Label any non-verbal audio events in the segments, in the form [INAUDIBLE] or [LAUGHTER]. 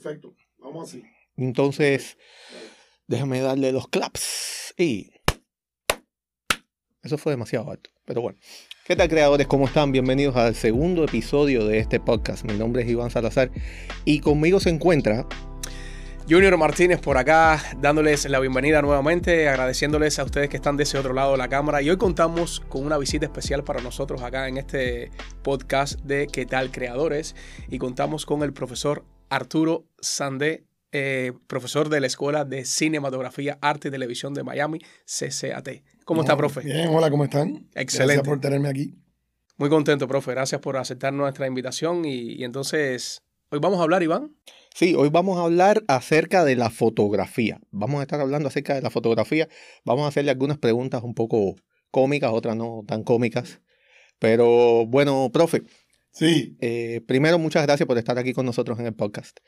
Perfecto. Vamos así. Entonces, déjame darle los claps. Y. Eso fue demasiado alto. Pero bueno. ¿Qué tal, creadores? ¿Cómo están? Bienvenidos al segundo episodio de este podcast. Mi nombre es Iván Salazar y conmigo se encuentra Junior Martínez por acá, dándoles la bienvenida nuevamente, agradeciéndoles a ustedes que están de ese otro lado de la cámara. Y hoy contamos con una visita especial para nosotros acá en este podcast de ¿Qué tal creadores? Y contamos con el profesor Arturo Sandé, eh, profesor de la Escuela de Cinematografía, Arte y Televisión de Miami, CCAT. ¿Cómo está, profe? Bien, hola, ¿cómo están? Excelente. Gracias por tenerme aquí. Muy contento, profe. Gracias por aceptar nuestra invitación. Y, y entonces, hoy vamos a hablar, Iván. Sí, hoy vamos a hablar acerca de la fotografía. Vamos a estar hablando acerca de la fotografía. Vamos a hacerle algunas preguntas un poco cómicas, otras no tan cómicas. Pero bueno, profe. Sí. Eh, primero, muchas gracias por estar aquí con nosotros en el podcast.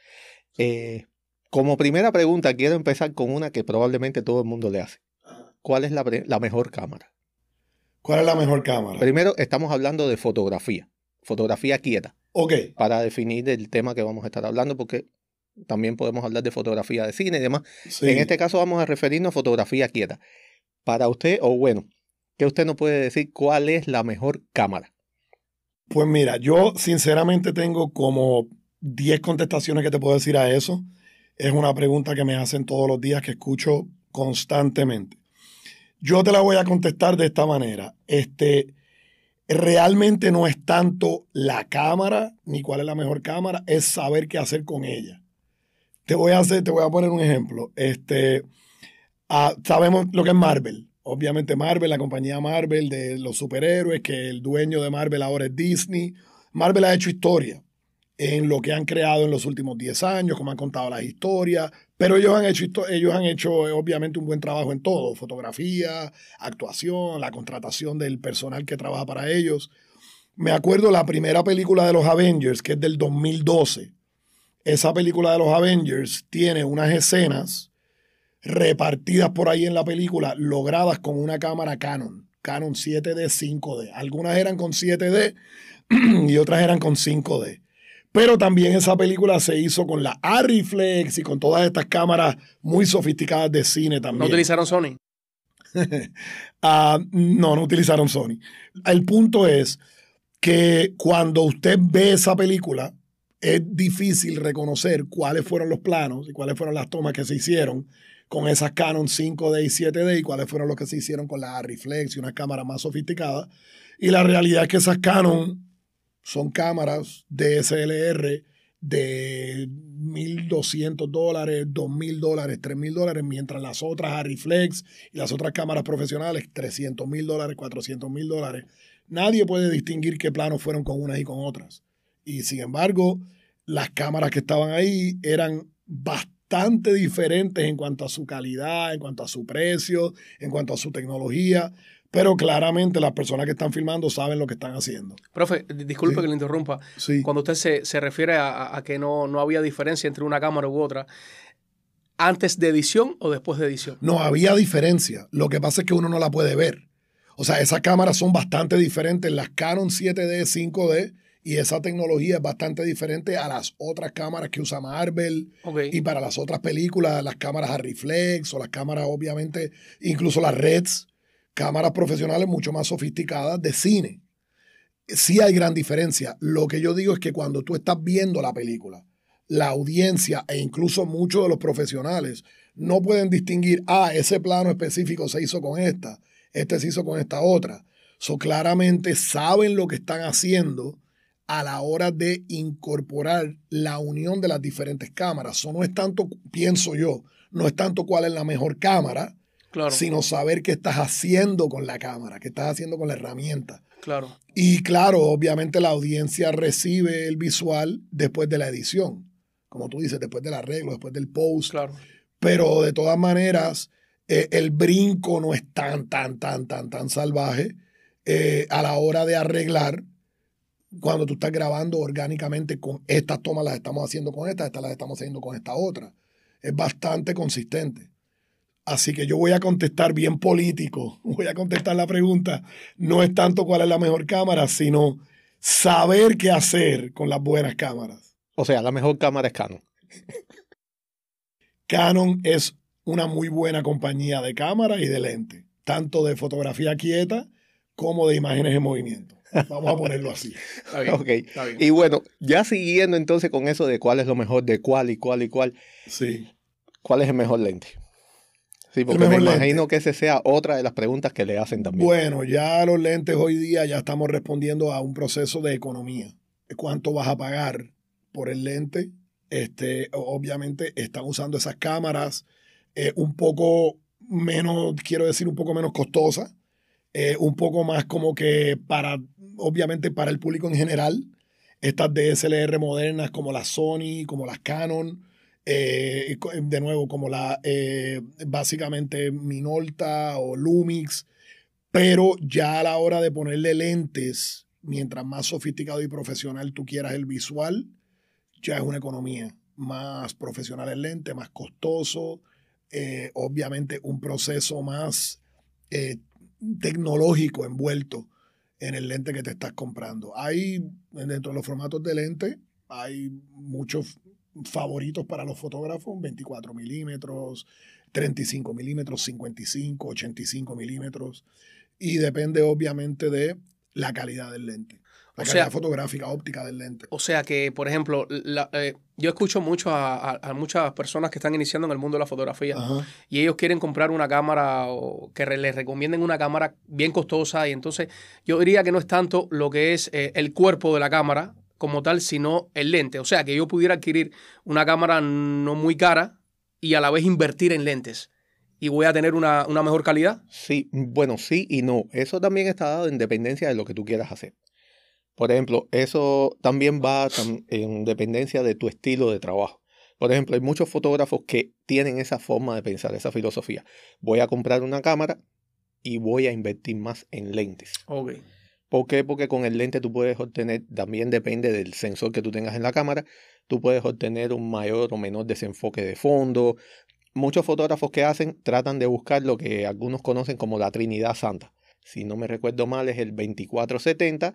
Eh, como primera pregunta, quiero empezar con una que probablemente todo el mundo le hace. ¿Cuál es la, la mejor cámara? ¿Cuál es la mejor cámara? Primero, estamos hablando de fotografía. Fotografía quieta. Ok, Para definir el tema que vamos a estar hablando, porque también podemos hablar de fotografía de cine y demás. sí. En este caso vamos a referirnos a fotografía quieta. Para usted, o bueno, que usted nos puede decir cuál es la mejor cámara. Pues mira, yo sinceramente tengo como 10 contestaciones que te puedo decir a eso. Es una pregunta que me hacen todos los días que escucho constantemente. Yo te la voy a contestar de esta manera. Este, realmente no es tanto la cámara ni cuál es la mejor cámara, es saber qué hacer con ella. Te voy a hacer, te voy a poner un ejemplo. Este, ah, sabemos lo que es Marvel. Obviamente Marvel, la compañía Marvel de los superhéroes, que el dueño de Marvel ahora es Disney. Marvel ha hecho historia en lo que han creado en los últimos 10 años, como han contado las historias, pero ellos han hecho, ellos han hecho eh, obviamente un buen trabajo en todo, fotografía, actuación, la contratación del personal que trabaja para ellos. Me acuerdo la primera película de los Avengers, que es del 2012. Esa película de los Avengers tiene unas escenas repartidas por ahí en la película, logradas con una cámara Canon, Canon 7D 5D. Algunas eran con 7D [CLEARS THROAT] y otras eran con 5D. Pero también esa película se hizo con la Arriflex y con todas estas cámaras muy sofisticadas de cine ¿No también. utilizaron Sony? [LAUGHS] Ah, no, no utilizaron Sony. El punto es que cuando usted ve esa película, es difícil reconocer cuáles fueron los planos y cuáles fueron las tomas que se hicieron con esas Canon 5D y 7D y cuáles fueron los que se hicieron con la Reflex y unas cámaras más sofisticadas. Y la realidad es que esas Canon son cámaras DSLR de 1.200 dólares, 2.000 dólares, 3.000 dólares, mientras las otras Arriflex y las otras cámaras profesionales, 300 mil dólares, 400 mil dólares. Nadie puede distinguir qué planos fueron con unas y con otras. Y sin embargo, las cámaras que estaban ahí eran bastante diferentes en cuanto a su calidad, en cuanto a su precio, en cuanto a su tecnología. Pero claramente las personas que están filmando saben lo que están haciendo. Profe, disculpe Sí. que le interrumpa. Sí. Cuando usted se, se refiere a que no, no había diferencia entre una cámara u otra, ¿antes de edición o después de edición? No había diferencia. Lo que pasa es que uno no la puede ver. O sea, esas cámaras son bastante diferentes. Las Canon 7D, 5D y esa tecnología es bastante diferente a las otras cámaras que usa Marvel y para las otras películas, las cámaras a reflex o las cámaras, obviamente, incluso las Reds, cámaras profesionales mucho más sofisticadas de cine. Sí hay gran diferencia. Lo que yo digo es que cuando tú estás viendo la película, la audiencia e incluso muchos de los profesionales no pueden distinguir, ah, ese plano específico se hizo con esta, este se hizo con esta otra. So, claramente saben lo que están haciendo a la hora de incorporar la unión de las diferentes cámaras. Eso no es tanto, pienso yo, no es tanto cuál es la mejor cámara, Claro, sino saber qué estás haciendo con la cámara, qué estás haciendo con la herramienta. claro. Y claro, obviamente la audiencia recibe el visual después de la edición, como tú dices, después del arreglo, después del post. Claro. Pero de todas maneras, eh, el brinco no es tan, tan, tan, tan, tan salvaje eh, a la hora de arreglar cuando tú estás grabando orgánicamente con estas tomas las estamos haciendo con esta, estas las estamos haciendo con esta otra. Es bastante consistente. Así que yo voy a contestar bien político, [LAUGHS] voy a contestar la pregunta. No es tanto cuál es la mejor cámara, sino saber qué hacer con las buenas cámaras. O sea, la mejor cámara es Canon. Canon es una muy buena compañía de cámara y de lente, tanto de fotografía quieta como de imágenes en movimiento. Vamos a ponerlo así. [LAUGHS] Está bien, Ok. está bien. Y bueno, ya siguiendo entonces con eso de cuál es lo mejor, de cuál y cuál y cuál, Sí. ¿cuál es el mejor lente? Sí, porque me lente. imagino que esa sea otra de las preguntas que le hacen también. Bueno, ya los lentes hoy día ya estamos respondiendo a un proceso de economía. ¿Cuánto vas a pagar por el lente? Este, obviamente están usando esas cámaras eh, un poco menos, quiero decir, un poco menos costosas, eh, un poco más como que para, obviamente para el público en general, estas DSLR modernas como las Sony, como las Canon, eh, de nuevo como la, eh, básicamente Minolta o Lumix, pero ya a la hora de ponerle lentes, mientras más sofisticado y profesional tú quieras el visual, ya es una economía. Más profesional el lente, más costoso, obviamente un proceso más tecnológico envuelto en el lente que te estás comprando. Hay, dentro de los formatos de lente, hay muchos favoritos para los fotógrafos, 24 milímetros, 35 milímetros, 55, 85 milímetros, y depende obviamente de la calidad del lente, la O sea- fotográfica óptica del lente. O sea que, por ejemplo, la- eh, yo escucho mucho a, a- a muchas personas que están iniciando en el mundo de la fotografía Ajá. y ellos quieren comprar una cámara o que re- les recomienden una cámara bien costosa y entonces yo diría que no es tanto lo que es eh, el cuerpo de la cámara como tal, sino el lente. O sea, que yo pudiera adquirir una cámara no muy cara y a la vez invertir en lentes y voy a tener una, una mejor calidad. Sí, bueno, sí y no. Eso también está dado en dependencia de lo que tú quieras hacer. Por ejemplo, eso también va en dependencia de tu estilo de trabajo. Por ejemplo, hay muchos fotógrafos que tienen esa forma de pensar, esa filosofía. Voy a comprar una cámara y voy a invertir más en lentes. Ok. ¿Por qué? Porque con el lente tú puedes obtener, también depende del sensor que tú tengas en la cámara, tú puedes obtener un mayor o menor desenfoque de fondo. Muchos fotógrafos que hacen tratan de buscar lo que algunos conocen como la Trinidad Santa. Si no me recuerdo mal es el 2470,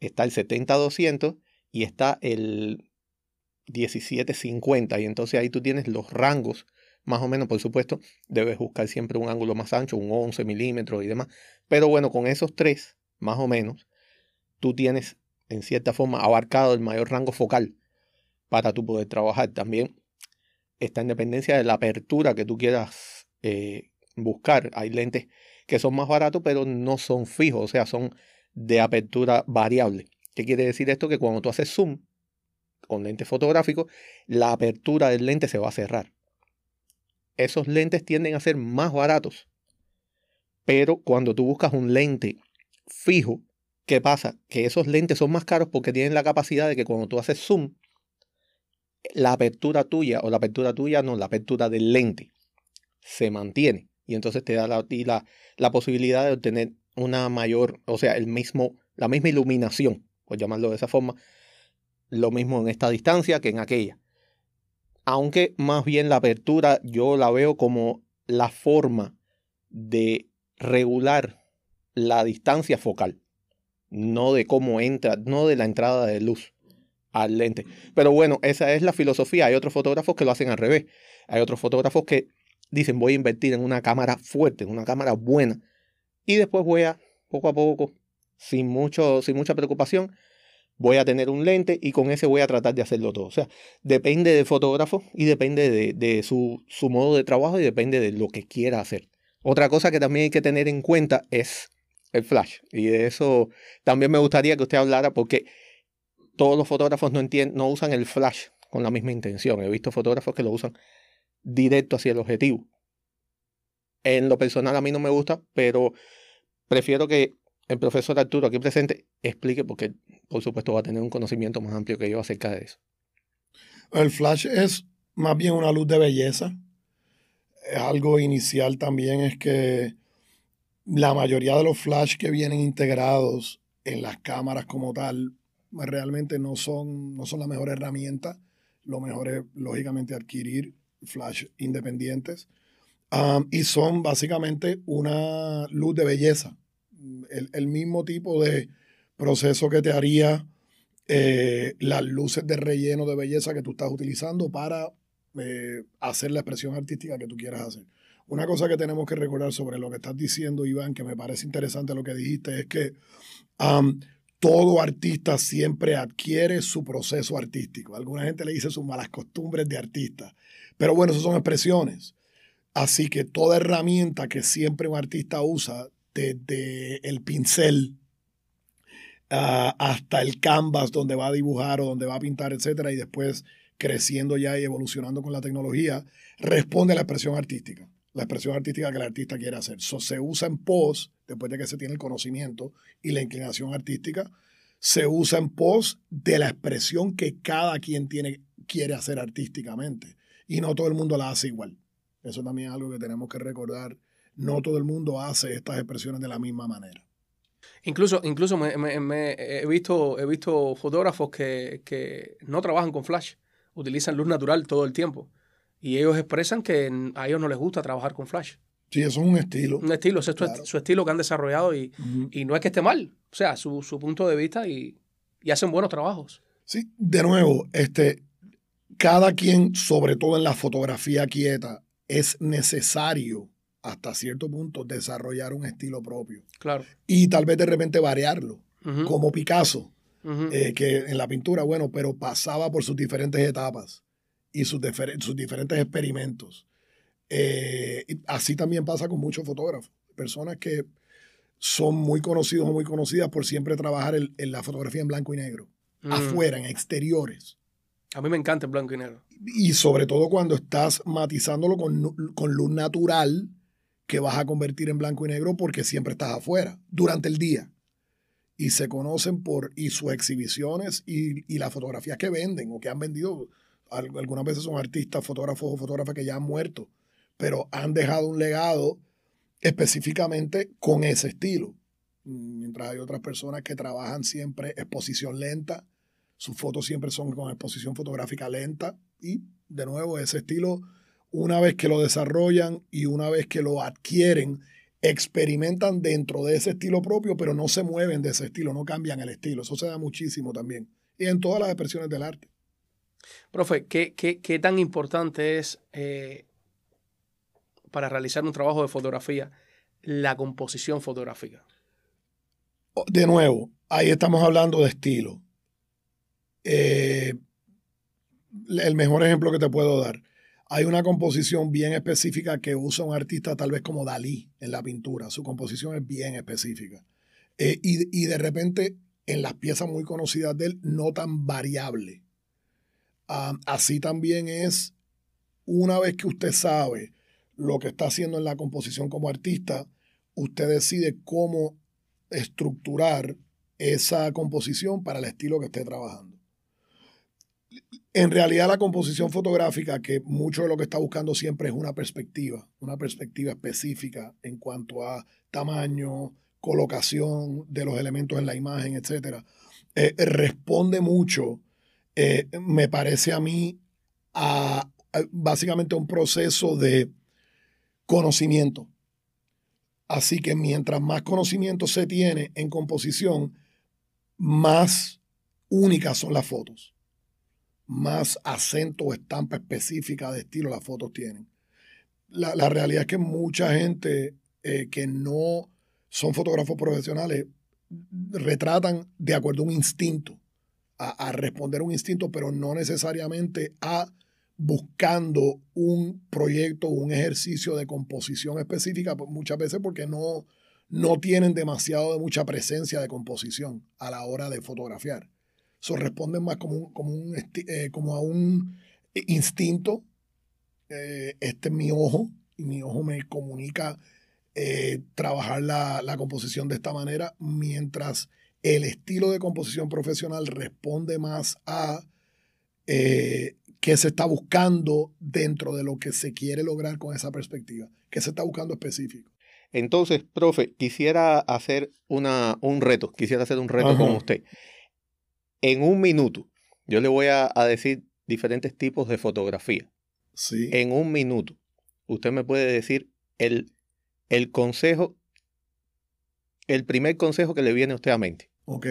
está el 70-200 y está el 1750 y entonces ahí tú tienes los rangos más o menos, por supuesto, debes buscar siempre un ángulo más ancho, un 11 milímetros y demás. Pero bueno, con esos tres, más o menos, tú tienes en cierta forma abarcado el mayor rango focal para tú poder trabajar. También está en dependencia de la apertura que tú quieras eh, buscar. Hay lentes que son más baratos, pero no son fijos, o sea, son de apertura variable. ¿Qué quiere decir esto? Que cuando tú haces zoom con lente fotográfico, la apertura del lente se va a cerrar. Esos lentes tienden a ser más baratos. Pero cuando tú buscas un lente fijo, ¿qué pasa? Que esos lentes son más caros porque tienen la capacidad de que cuando tú haces zoom, la apertura tuya, o la apertura tuya, no, la apertura del lente, se mantiene. Y entonces te da la, la posibilidad de obtener una mayor, o sea, el mismo, la misma iluminación, por llamarlo de esa forma, lo mismo en esta distancia que en aquella. Aunque más bien la apertura yo la veo como la forma de regular la distancia focal, no de cómo entra, no de la entrada de luz al lente. Pero bueno, esa es la filosofía. Hay otros fotógrafos que lo hacen al revés. Hay otros fotógrafos que dicen voy a invertir en una cámara fuerte, en una cámara buena, y después voy a, poco a poco, sin, mucho, sin mucha preocupación, voy a tener un lente y con ese voy a tratar de hacerlo todo. O sea, depende del fotógrafo y depende de, su, su modo de trabajo y depende de lo que quiera hacer. Otra cosa que también hay que tener en cuenta es el flash. Y de eso también me gustaría que usted hablara porque todos los fotógrafos no, entien- no usan el flash con la misma intención. He visto fotógrafos que lo usan directo hacia el objetivo. En lo personal a mí no me gusta, pero prefiero que el profesor Arturo aquí presente explique porque por supuesto va a tener un conocimiento más amplio que yo acerca de eso. El flash es más bien una luz de belleza. Algo inicial también es que la mayoría de los flash que vienen integrados en las cámaras como tal realmente no son, no son la mejor herramienta. Lo mejor es, lógicamente, adquirir flash independientes. Um, y son básicamente una luz de belleza. El, el mismo tipo de proceso que te haría eh, las luces de relleno de belleza que tú estás utilizando para eh, hacer la expresión artística que tú quieras hacer. Una cosa que tenemos que recordar sobre lo que estás diciendo, Iván, que me parece interesante lo que dijiste, es que todo artista siempre adquiere su proceso artístico. Alguna gente le dice sus malas costumbres de artista. Pero bueno, esas son expresiones. Así que toda herramienta que siempre un artista usa, desde el pincel ah, hasta el canvas donde va a dibujar o donde va a pintar, etcétera, y después creciendo ya y evolucionando con la tecnología, responde a la expresión artística la expresión artística que el artista quiere hacer. Eso se usa en pos, después de que se tiene el conocimiento y la inclinación artística, se usa en pos de la expresión que cada quien tiene, quiere hacer artísticamente. Y no todo el mundo la hace igual. Eso también es algo que tenemos que recordar. No todo el mundo hace estas expresiones de la misma manera. Incluso, incluso me, he, visto, he visto fotógrafos que, que no trabajan con flash, utilizan luz natural todo el tiempo. Y ellos expresan que a ellos no les gusta trabajar con Flash. Sí, eso es un estilo. Un estilo, ese es su estilo que han desarrollado y, no es que esté mal, o sea, su, punto de vista y, hacen buenos trabajos. Sí, de nuevo, este, cada quien, sobre todo en la fotografía quieta, es necesario hasta cierto punto desarrollar un estilo propio. Claro. Y tal vez de repente variarlo, como Picasso, eh, que en la pintura, bueno, pero pasaba por sus diferentes etapas y sus, sus diferentes experimentos. Eh, así también pasa con muchos fotógrafos, personas que son muy conocidos o muy conocidas por siempre trabajar en, la fotografía en blanco y negro, mm. afuera, en exteriores. A mí me encanta el blanco y negro. Y sobre todo cuando estás matizándolo con, con luz natural que vas a convertir en blanco y negro porque siempre estás afuera, durante el día. Y se conocen por y sus exhibiciones y, y las fotografías que venden o que han vendido algunas veces son artistas, fotógrafos o fotógrafas que ya han muerto, pero han dejado un legado específicamente con ese estilo. Mientras hay otras personas que trabajan siempre exposición lenta, sus fotos siempre son con exposición fotográfica lenta y de nuevo ese estilo, una vez que lo desarrollan y una vez que lo adquieren, experimentan dentro de ese estilo propio, pero no se mueven de ese estilo, no cambian el estilo. Eso se da muchísimo también. Y en todas las expresiones del arte. Profe, ¿qué, qué, tan importante es eh, para realizar un trabajo de fotografía la composición fotográfica? Oh, de nuevo, ahí estamos hablando de estilo. Eh, el mejor ejemplo que te puedo dar. Hay una composición bien específica que usa un artista tal vez como Dalí en la pintura. Su composición es bien específica. Eh, y, y de repente en las piezas muy conocidas de él, no tan variable así también es, una vez que usted sabe lo que está haciendo en la composición como artista, usted decide cómo estructurar esa composición para el estilo que esté trabajando. En realidad la composición fotográfica, que mucho de lo que está buscando siempre es una perspectiva, una perspectiva específica en cuanto a tamaño, colocación de los elementos en la imagen, etc., eh, responde mucho eh, me parece a mí a, básicamente un proceso de conocimiento. Así que mientras más conocimiento se tiene en composición, más únicas son las fotos. Más acento o estampa específica de estilo las fotos tienen. La, realidad es que mucha gente eh, que no son fotógrafos profesionales retratan de acuerdo a un instinto a, responder un instinto, pero no necesariamente a buscando un proyecto, un ejercicio de composición específica, pues, muchas veces porque no, no tienen demasiado de mucha presencia de composición a la hora de fotografiar. Eso responden más como, como, un, eh, como a un instinto. Eh, este es mi ojo y mi ojo me comunica eh, trabajar la, la, composición de esta manera, mientras el estilo de composición profesional responde más a eh, qué se está buscando dentro de lo que se quiere lograr con esa perspectiva, qué se está buscando específico. Entonces, profe, quisiera hacer una, un reto, quisiera hacer un reto con usted. En un minuto, yo le voy a, decir diferentes tipos de fotografía. Sí. En un minuto, usted me puede decir el, el consejo, el primer consejo que le viene a usted a mente. Ok.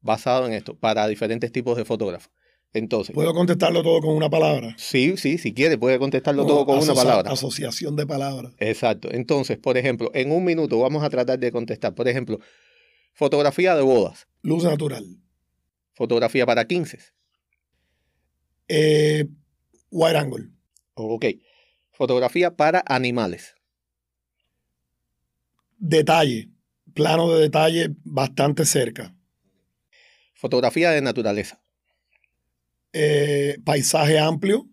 basado en esto para diferentes tipos de fotógrafos. Entonces, ¿Puedo contestarlo todo con una palabra? sí, sí, si quiere, puede contestarlo No, todo con una palabra. Asociación de palabras. Exacto. Entonces, por ejemplo, en un minuto vamos a tratar de contestar. Por ejemplo, fotografía de bodas, Luz natural. Fotografía para 15. Eh, wide angle. Ok. Fotografía para animales. Detalle. Plano de detalle bastante cerca. Fotografía de naturaleza. Eh, paisaje amplio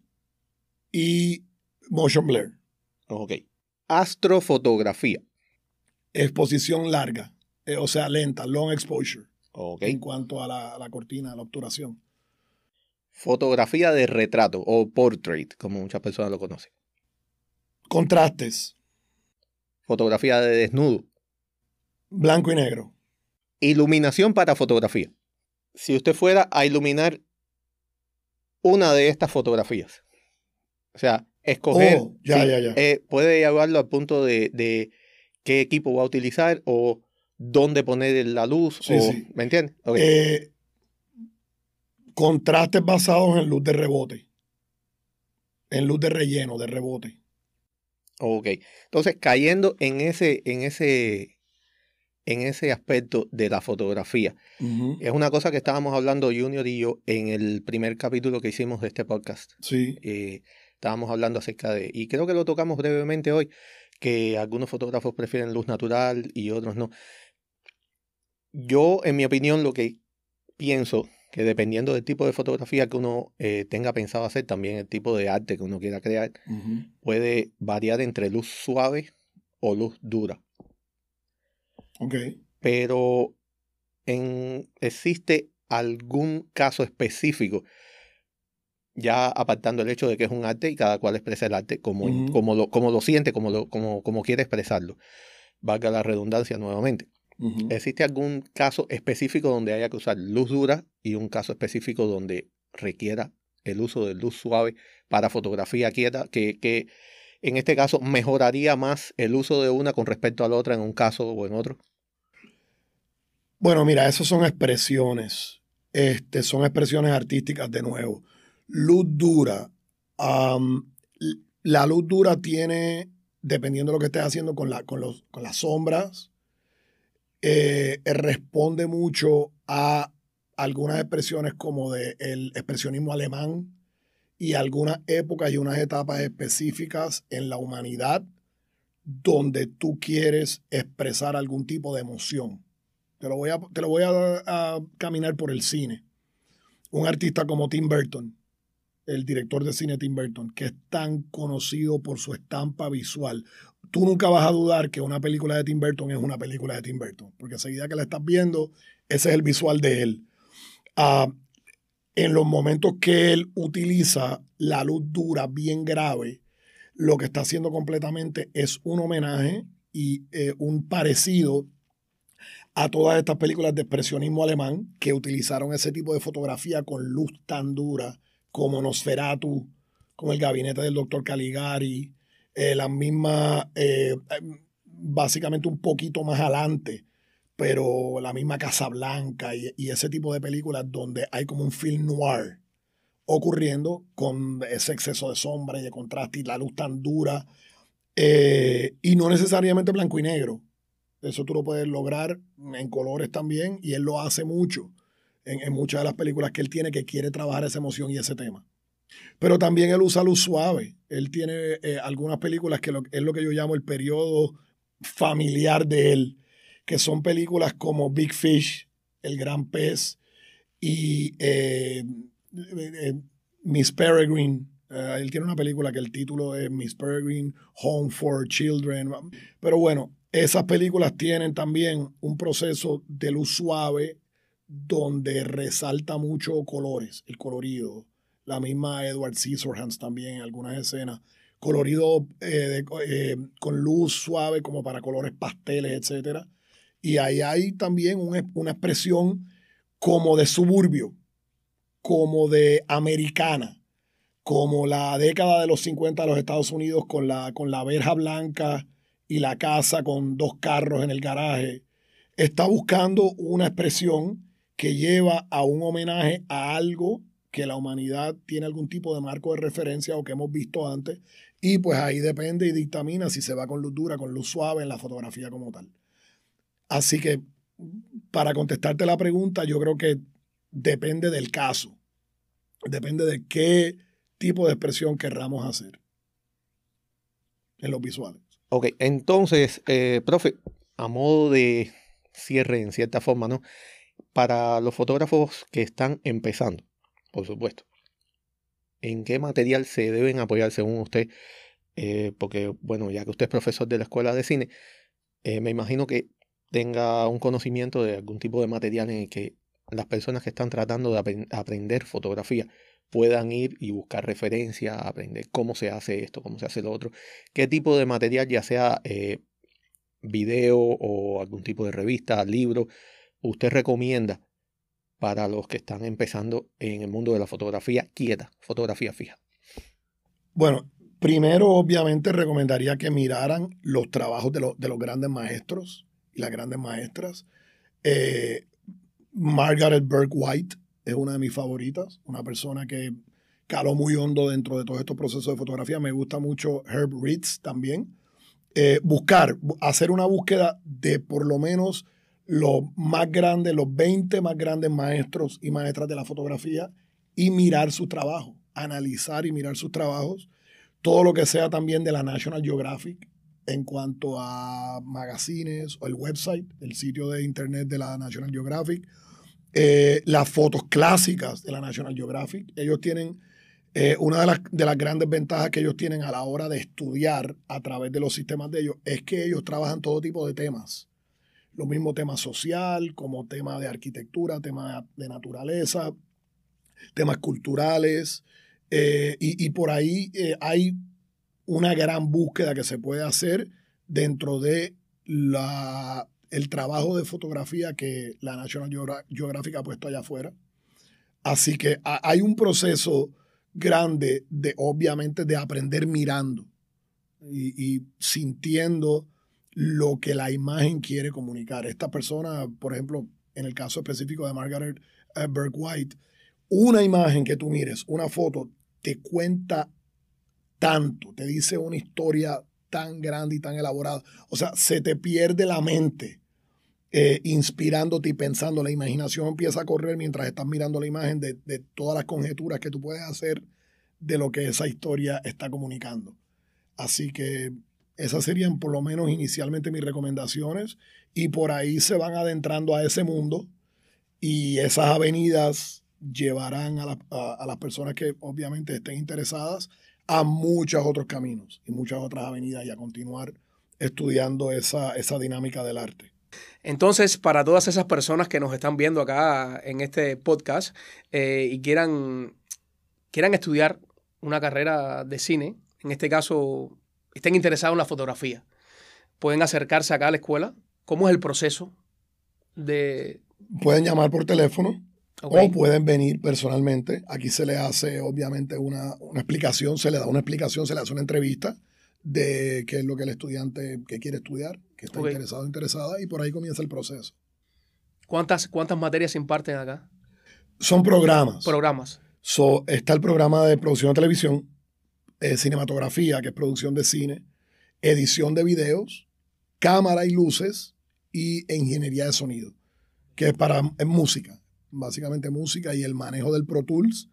y motion blur. Ok. Astrofotografía. Exposición larga. eh, o sea, lenta, long exposure. En cuanto a la, a la cortina, a la obturación. Fotografía de retrato o portrait, como muchas personas lo conocen. Contrastes. Fotografía de desnudo. Blanco y negro. Iluminación para fotografía. Si usted fuera a iluminar una de estas fotografías, o sea, escoger, Oh, ya, sí, ya, ya. eh, puede llevarlo al punto de, de qué equipo va a utilizar o dónde poner la luz, Sí, o, sí. ¿me entiende? Ok. Eh, contrastes basados en luz de rebote. En luz de relleno, de rebote. Ok. Entonces, cayendo en ese, en ese, en ese aspecto de la fotografía, es una cosa que estábamos hablando Junior y yo en el primer capítulo que hicimos de este podcast. Sí. eh, estábamos hablando acerca de, y creo que lo tocamos brevemente hoy, que algunos fotógrafos prefieren luz natural y otros no. Yo, en mi opinión, lo que pienso que dependiendo del tipo de fotografía que uno eh, tenga pensado hacer, también el tipo de arte que uno quiera crear, puede variar entre luz suave o luz dura. Ok. Pero en, existe algún caso específico, ya apartando el hecho de que es un arte y cada cual expresa el arte como, como, lo, como lo siente, como, lo, como, como quiere expresarlo. Valga la redundancia nuevamente. ¿Existe algún caso específico donde haya que usar luz dura y un caso específico donde requiera el uso de luz suave para fotografía quieta, que, que en este caso mejoraría más el uso de una con respecto a la otra en un caso o en otro? Bueno, mira, esas son expresiones. Este, son expresiones artísticas de nuevo. Luz dura. la luz dura tiene, dependiendo de lo que estés haciendo con, la, con, los, con las sombras, eh, eh, responde mucho a algunas expresiones como de el expresionismo alemán y algunas épocas y unas etapas específicas en la humanidad donde tú quieres expresar algún tipo de emoción. Te lo voy a, te lo voy a caminar por el cine. Un artista como Tim Burton, el director de cine Tim Burton, que es tan conocido por su estampa visual. Tú nunca vas a dudar que una película de Tim Burton es una película de Tim Burton, porque enseguida que la estás viendo, ese es el visual de él. Ah, en los momentos que él utiliza la luz dura bien grave, lo que está haciendo completamente es un homenaje y eh, un parecido a todas estas películas de expresionismo alemán que utilizaron ese tipo de fotografía con luz tan dura como Nosferatu, como el gabinete del doctor Caligari, eh, la misma, eh, eh, básicamente un poquito más adelante, pero la misma Casablanca y, y ese tipo de películas donde hay como un film noir ocurriendo con ese exceso de sombra y de contraste y la luz tan dura eh, y no necesariamente blanco y negro. Eso tú lo puedes lograr en colores también y él lo hace mucho en, en muchas de las películas que él tiene que quiere trabajar esa emoción y ese tema. Pero también él usa luz suave. Él tiene eh, algunas películas que es lo que yo llamo el periodo familiar de él, que son películas como Big Fish, El Gran Pez y eh, eh, Miss Peregrine. Él tiene una película que el título es Miss Peregrine, Home for Children. Pero bueno, esas películas tienen también un proceso de luz suave donde resalta mucho colores, el colorido. La misma Edward Scissorhands también en algunas escenas. Colorido eh, eh, con luz suave como para colores pasteles, etc. Y ahí hay también un- una expresión como de suburbio, como de americana, como la década de los 50 de los Estados Unidos con la, con la verja blanca y la casa con dos carros en el garaje. Está buscando una expresión que lleva a un homenaje a algo que la humanidad tiene algún tipo de marco de referencia o que hemos visto antes. Y pues ahí depende y dictamina si se va con luz dura, con luz suave en la fotografía como tal. Así que para contestarte la pregunta, yo creo que depende del caso. Depende de qué tipo de expresión querramos hacer en los visuales. Ok, entonces, eh, profe, a modo de cierre en cierta forma, ¿no? Para los fotógrafos que están empezando, por supuesto, ¿en qué material se deben apoyar según usted? Eh, porque, bueno, ya que usted es profesor de la escuela de cine, eh, me imagino que tenga un conocimiento de algún tipo de material en el que las personas que están tratando de aprender fotografía puedan ir y buscar referencia, aprender cómo se hace esto, cómo se hace lo otro, qué tipo de material, ya sea eh, video o algún tipo de revista, libro, usted recomienda para los que están empezando en el mundo de la fotografía quieta, fotografía fija. Bueno, primero obviamente recomendaría que miraran los trabajos de, de los grandes maestros y las grandes maestras. Eh, Margaret Burke White es una de mis favoritas, una persona que caló muy hondo dentro de todos estos procesos de fotografía. Me gusta mucho Herb Ritz también. Eh, buscar, hacer una búsqueda de por lo menos los más grandes, los 20 más grandes maestros y maestras de la fotografía y mirar su trabajo, analizar y mirar sus trabajos. Todo lo que sea también de la National Geographic en cuanto a magazines o el website, el sitio de internet de la National Geographic eh, las fotos clásicas de la National Geographic. Ellos tienen, eh, una de las, de las grandes ventajas que ellos tienen a la hora de estudiar a través de los sistemas de ellos es que ellos trabajan todo tipo de temas. Lo mismo tema social, como tema de arquitectura, tema de naturaleza, temas culturales. Eh, y, y, por ahí hay una gran búsqueda que se puede hacer dentro de la el trabajo de fotografía que la National Geographic ha puesto allá afuera. Así que hay un proceso grande de, obviamente, de aprender mirando y, sintiendo lo que la imagen quiere comunicar. Esta persona, por ejemplo, en el caso específico de Margaret uh, Burke White, una imagen que tú mires, una foto, te cuenta tanto, te dice una historia tan grande y tan elaborada. O sea, se te pierde la mente eh, inspirándote y pensando. La imaginación empieza a correr mientras estás mirando la imagen de, todas las conjeturas que tú puedes hacer de lo que esa historia está comunicando. Así que esas serían por lo menos inicialmente mis recomendaciones y por ahí se van adentrando a ese mundo y esas avenidas llevarán a, a las personas que obviamente estén interesadas a muchos otros caminos y muchas otras avenidas y a continuar estudiando esa, esa dinámica del arte. Entonces, para todas esas personas que nos están viendo acá en este podcast eh, y quieran, quieran estudiar una carrera de cine, en este caso estén interesados en la fotografía, pueden acercarse acá a la escuela. ¿Cómo es el proceso de...? Pueden llamar por teléfono o pueden venir personalmente. Aquí se le hace obviamente una, una explicación, se le da una explicación, se le hace una entrevista de qué es lo que el estudiante que quiere estudiar, que está interesado o interesada, y por ahí comienza el proceso. ¿Cuántas, ¿Cuántas materias se imparten acá? Son programas. Programas. So, está el programa de producción de televisión, eh, cinematografía, que es producción de cine, edición de videos, cámara y luces, y ingeniería de sonido, que es para es música, básicamente música y el manejo del Pro Tools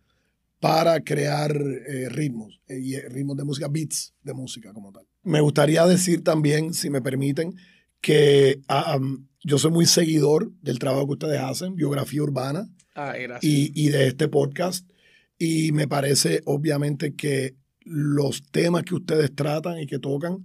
para crear eh, ritmos, eh, y eh, ritmos de música, beats de música como tal. Me gustaría decir también, si me permiten, que ah, yo soy muy seguidor del trabajo que ustedes hacen, biografía urbana, ah, y, y de este podcast, y me parece obviamente que los temas que ustedes tratan y que tocan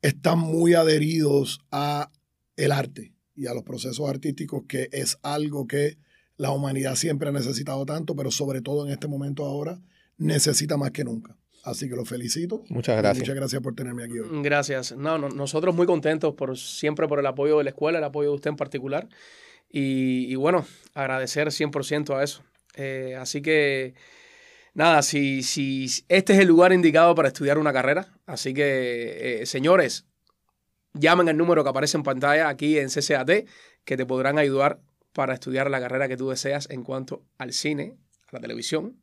están muy adheridos a el arte y a los procesos artísticos, que es algo que la humanidad siempre ha necesitado tanto, pero sobre todo en este momento ahora necesita más que nunca. Así que lo felicito. Muchas gracias. Muchas gracias por tenerme aquí hoy. Gracias. No, nosotros muy contentos por siempre por el apoyo de la escuela, el apoyo de usted en particular. Y, bueno, agradecer 100% a eso. Eh, así que, nada, si, si este es el lugar indicado para estudiar una carrera, así que, eh, señores, llamen al número que aparece en pantalla aquí en CCAT, que te podrán ayudar para estudiar la carrera que tú deseas en cuanto al cine, a la televisión.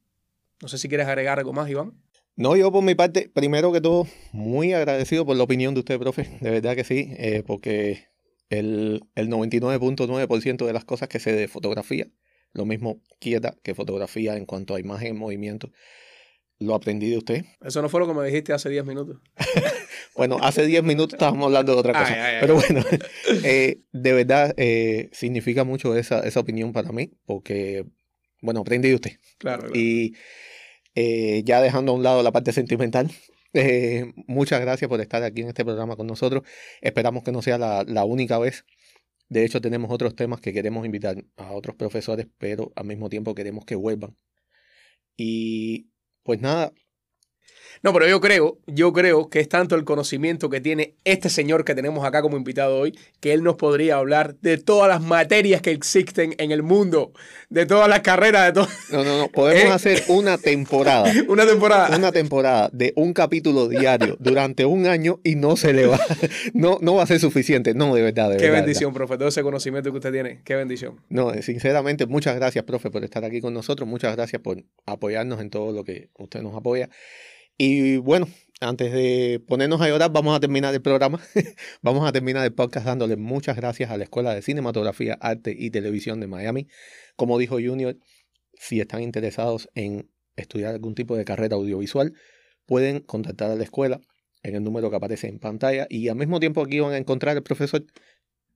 No sé si quieres agregar algo más, Iván. No, yo por mi parte, primero que todo, muy agradecido por la opinión de usted, profe. De verdad que sí, eh, porque el, el 99.9% de las cosas que sé de fotografía, lo mismo quieta que fotografía en cuanto a imagen en movimiento, lo aprendí de usted. Eso no fue lo que me dijiste hace 10 minutos. [LAUGHS] Bueno, hace 10 minutos estábamos hablando de otra cosa. Ay, ay, ay. Pero bueno, [LAUGHS] eh, de verdad eh, significa mucho esa, esa opinión para mí, porque, bueno, aprendí de usted. Claro. claro. Y eh, ya dejando a un lado la parte sentimental, [LAUGHS] muchas gracias por estar aquí en este programa con nosotros. Esperamos que no sea la, la única vez. De hecho, tenemos otros temas que queremos invitar a otros profesores, pero al mismo tiempo queremos que vuelvan. Y pues nada, No, pero yo creo, yo creo que es tanto el conocimiento que tiene este señor que tenemos acá como invitado hoy, que él nos podría hablar de todas las materias que existen en el mundo, de todas las carreras, de todo. no, no, no, podemos [LAUGHS] Eh. hacer una temporada. [LAUGHS] Una temporada. Una temporada de un capítulo diario durante un año y no se le va, [LAUGHS] no, no va a ser suficiente, no, de verdad, de Qué verdad. bendición, profe, todo ese conocimiento que usted tiene. Qué bendición. No, eh, sinceramente, muchas gracias, profe, por estar aquí con nosotros. Muchas gracias por apoyarnos en todo lo que usted nos apoya. Y bueno, antes de ponernos a llorar, vamos a terminar el programa. [LAUGHS] vamos a terminar el podcast dándole muchas gracias a la Escuela de Cinematografía, Arte y Televisión de Miami. Como dijo Junior, si están interesados en estudiar algún tipo de carrera audiovisual, pueden contactar a la escuela en el número que aparece en pantalla. Y al mismo tiempo aquí van a encontrar el profesor.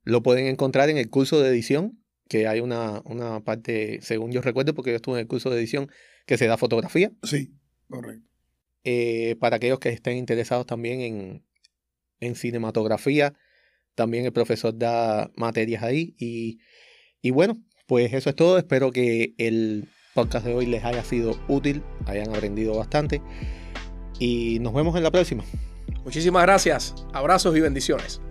Lo pueden encontrar en el curso de edición, que hay una, una parte, según yo recuerdo, porque yo estuve en el curso de edición, que se da fotografía. Sí, correcto. Eh, para aquellos que estén interesados también en, en cinematografía, también el profesor da materias ahí. Y, y bueno, pues eso es todo. Espero que el podcast de hoy les haya sido útil, hayan aprendido bastante. Y nos vemos en la próxima. Muchísimas gracias. Abrazos y bendiciones.